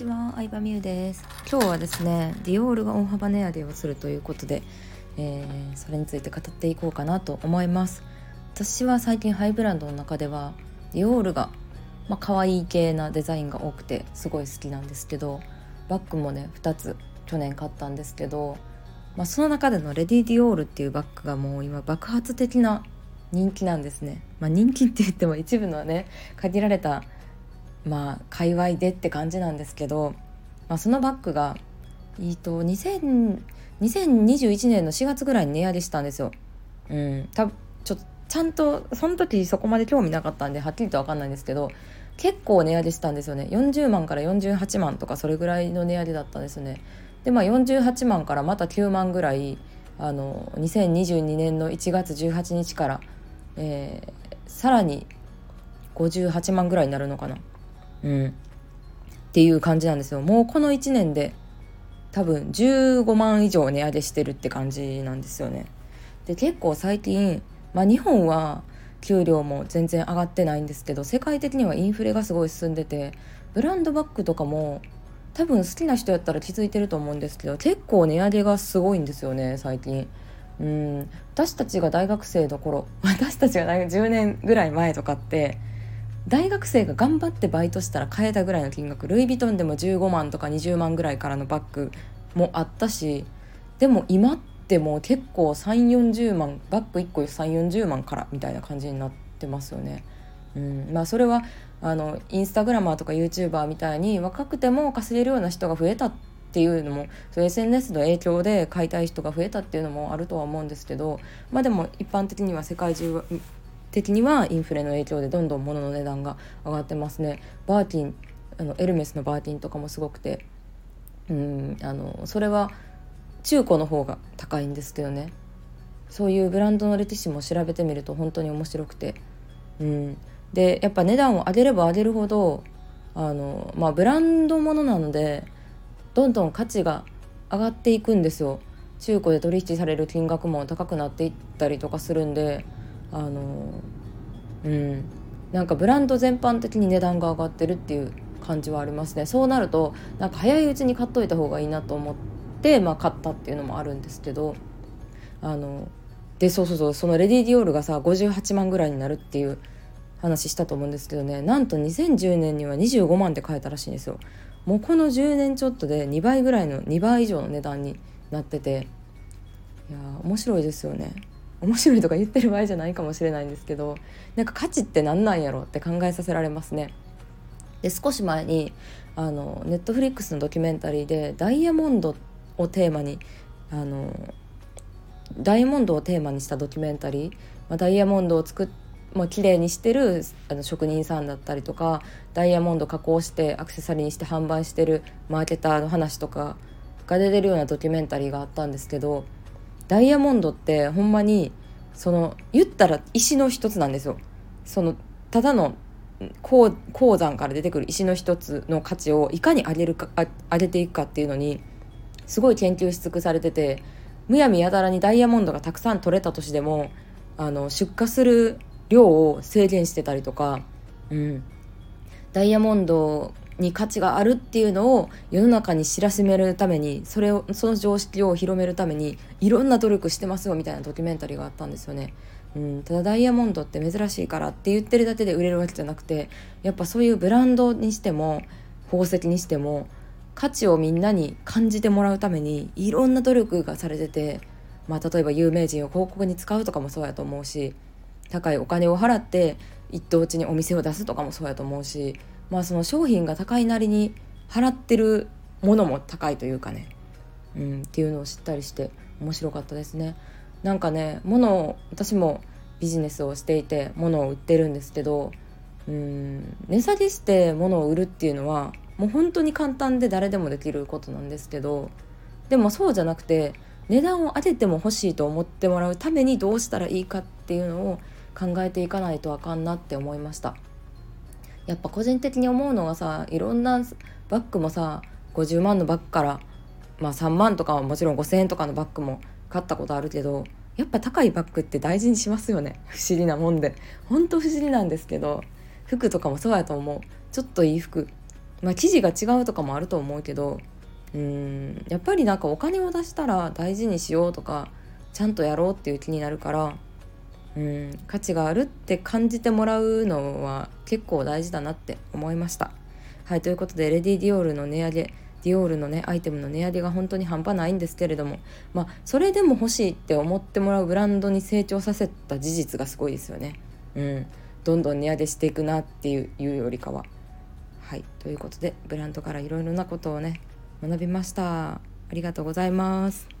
ちは、相葉美優です。今日はですねディオールが大幅値上げをするということで、えー、それについて語っていこうかなと思います。私は最近ハイブランドの中ではディオールがまあ可愛い系なデザインが多くてすごい好きなんですけどバッグもね2つ去年買ったんですけど、まあ、その中でのレディ・ディオールっていうバッグがもう今爆発的な人気なんですね、まあ、人気って言っても一部のね限られたまあ界隈でって感じなんですけど、まあ、そのバッグが、えーと、2000 2021年の4月ぐらいに値上げしたんですよ。うん、たちょちゃんとその時そこまで興味なかったんではっきりと分かんないんですけど結構値上げしたんですよね40万から48万とかそれぐらいの値上げだったんですね。でまあ48万からまた9万ぐらいあの2022年の1月18日から、えー、さらに58万ぐらいになるのかなうん、っていう感じなんですよ。もうこの1年で多分15万以上値上げしてるって感じなんですよね。で結構最近、まあ、日本は給料も全然上がってないんですけど世界的にはインフレがすごい進んでてブランドバッグとかも多分好きな人やったら気づいてると思うんですけど結構値上げがすごいんですよね最近。うん。私たちが大学生の頃 私たちが大学10年ぐらい前とかって大学生が頑張ってバイトしたら買えたぐらいの金額ルイ・ヴィトンでも15万とか20万ぐらいからのバッグもあったしでも今ってもう結構3 4 0万バッグ1個3 4 0万からみたいな感じになってますよね。うんまあ、それはあのインスタグラマーとか YouTuber みたいに若くても稼げるような人が増えたっていうのもそう SNS の影響で買いたい人が増えたっていうのもあるとは思うんですけどまあでも一般的には世界中的にはインフレの影響でどんどん物の値段が上がってますね。バーティンあのエルメスのバーティンとかもすごくて。うんあのそれは中古の方が高いんですけどね。そういうブランドのレティシも調べてみると本当に面白くて。うん。でやっぱ値段を上げれば上げるほどあのまあブランドものなのでどんどん価値が上がっていくんですよ。中古で取引される金額も高くなっていったりとかするんで。あのうん。なんかブランド全般的に値段が上がってるっていう感じはありますね。そうなるとなんか早いうちに買っといた方がいいなと思って、まあ、買ったっていうのもあるんですけどあのでそうそうそうそのレディ・ディオールがさ58万ぐらいになるっていう話したと思うんですけどね。なんと2010年には25万で買えたらしいんですよ。もうこの10年ちょっとで2倍ぐらいの2倍以上の値段になってて。いや面白いですよね。面白いとか言ってる場合じゃないかもしれないんですけどなんか価値って何なんやろって考えさせられますね。で少し前にあのネットフリックスのドキュメンタリーでダイヤモンドをテーマにあのダイヤモンドをテーマにしたドキュメンタリー、まあ、ダイヤモンドを作っまあ綺麗にしてるあの職人さんだったりとかダイヤモンド加工してアクセサリーにして販売してるマーケターの話とかが出てるようなドキュメンタリーがあったんですけどダイヤモンドってほんまにその言ったら石の一つなんですよ。そのただの鉱山から出てくる石の一つの価値をいかに上げるか上げていくかっていうのにすごい研究し尽くされててむやみやたらにダイヤモンドがたくさん取れた年でもあの出荷する量を制限してたりとか、うん、ダイヤモンドに価値があるっていうのを世の中に知らしめるためにそれをその常識を広めるためにいろんな努力してますよみたいなドキュメンタリーがあったんですよね。うん、ただダイヤモンドって珍しいからって言ってるだけで売れるわけじゃなくてやっぱそういうブランドにしても宝石にしても価値をみんなに感じてもらうためにいろんな努力がされてて、まあ、例えば有名人を広告に使うとかもそうやと思うし高いお金を払って一等地にお店を出すとかもそうやと思うしまあその商品が高いなりに払ってるものも高いというかね、うん、っていうのを知ったりして面白かったですね。なんかね物を私もビジネスをしていて物を売ってるんですけどうん値下げして物を売るっていうのはもう本当に簡単で誰でもできることなんですけどでもそうじゃなくて値段を上げても欲しいと思ってもらうためにどうしたらいいかっていうのを考えていかないとあかんなって思いました。やっぱ個人的に思うのがさいろんなバッグもさ50万のバッグからまあ3万とかはもちろん5,000円とかのバッグも買ったことあるけどやっぱ高いバッグって大事にしますよね。不思議なもんで。ほんと不思議なんですけど服とかもそうやと思う。ちょっといい服。まあ生地が違うとかもあると思うけどうんやっぱりなんかお金を出したら大事にしようとかちゃんとやろうっていう気になるからうん価値があるって感じてもらうのは結構大事だなって思いました。はいということでレディ・ディオールの値上げディオールのねアイテムの値上げが本当に半端ないんですけれどもまあそれでも欲しいって思ってもらうブランドに成長させた事実がすごいですよね。うん、どんどん値上げしていくなっていうよりかは。はいということでブランドからいろいろなことをね学びました。ありがとうございます。